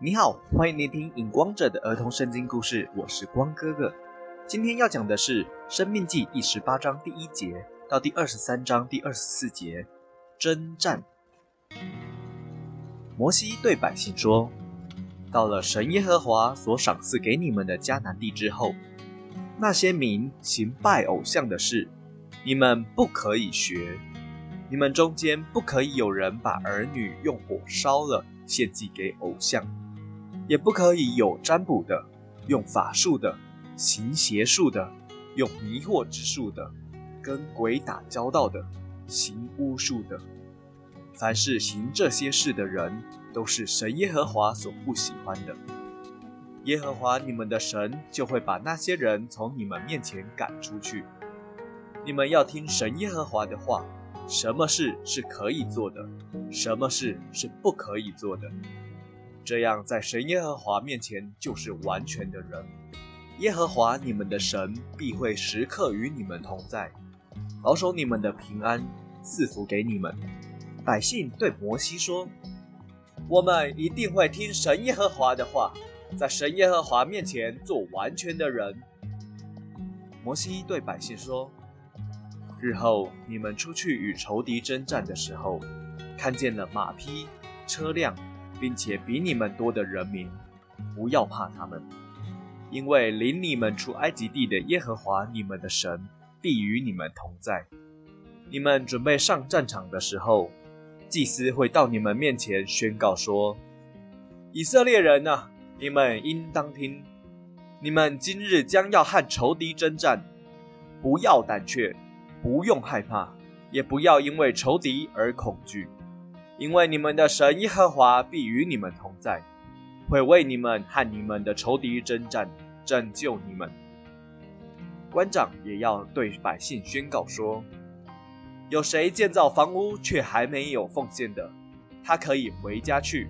你好，欢迎聆听影光者的儿童圣经故事，我是光哥哥。今天要讲的是《生命记》第十八章第一节到第二十三章第二十四节，征战。摩西对百姓说：“到了神耶和华所赏赐给你们的迦南地之后，那些民行拜偶像的事，你们不可以学。你们中间不可以有人把儿女用火烧了，献祭给偶像。”也不可以有占卜的、用法术的、行邪术的、用迷惑之术的、跟鬼打交道的、行巫术的。凡是行这些事的人，都是神耶和华所不喜欢的。耶和华你们的神就会把那些人从你们面前赶出去。你们要听神耶和华的话，什么事是可以做的，什么事是不可以做的。这样，在神耶和华面前就是完全的人。耶和华你们的神必会时刻与你们同在，保守你们的平安，赐福给你们。百姓对摩西说：“我们一定会听神耶和华的话，在神耶和华面前做完全的人。”摩西对百姓说：“日后你们出去与仇敌征战的时候，看见了马匹、车辆。”并且比你们多的人民，不要怕他们，因为领你们出埃及地的耶和华你们的神必与你们同在。你们准备上战场的时候，祭司会到你们面前宣告说：“以色列人啊，你们应当听，你们今日将要和仇敌征战，不要胆怯，不用害怕，也不要因为仇敌而恐惧。”因为你们的神耶和华必与你们同在，会为你们和你们的仇敌征战，拯救你们。官长也要对百姓宣告说：有谁建造房屋却还没有奉献的，他可以回家去。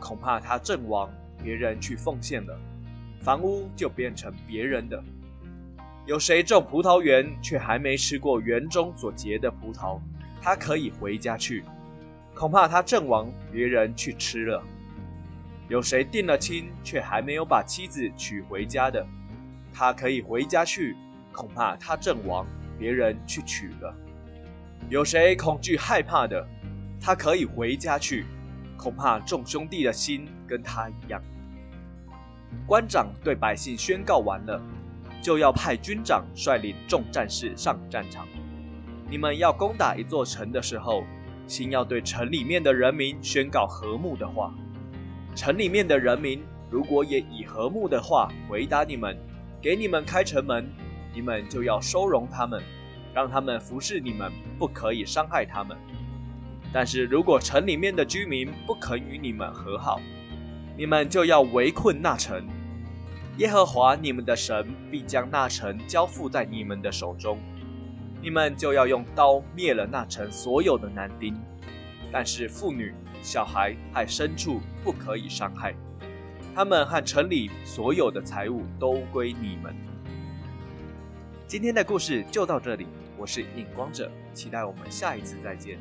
恐怕他阵亡，别人去奉献了，房屋就变成别人的。有谁种葡萄园却还没吃过园中所结的葡萄，他可以回家去。恐怕他阵亡，别人去吃了。有谁定了亲，却还没有把妻子娶回家的，他可以回家去。恐怕他阵亡，别人去娶了。有谁恐惧害怕的，他可以回家去。恐怕众兄弟的心跟他一样。官长对百姓宣告完了，就要派军长率领众战士上战场。你们要攻打一座城的时候。先要对城里面的人民宣告和睦的话，城里面的人民如果也以和睦的话回答你们，给你们开城门，你们就要收容他们，让他们服侍你们，不可以伤害他们。但是如果城里面的居民不肯与你们和好，你们就要围困那城。耶和华你们的神必将那城交付在你们的手中。你们就要用刀灭了那城所有的男丁，但是妇女、小孩和牲畜不可以伤害。他们和城里所有的财物都归你们。今天的故事就到这里，我是影光者，期待我们下一次再见。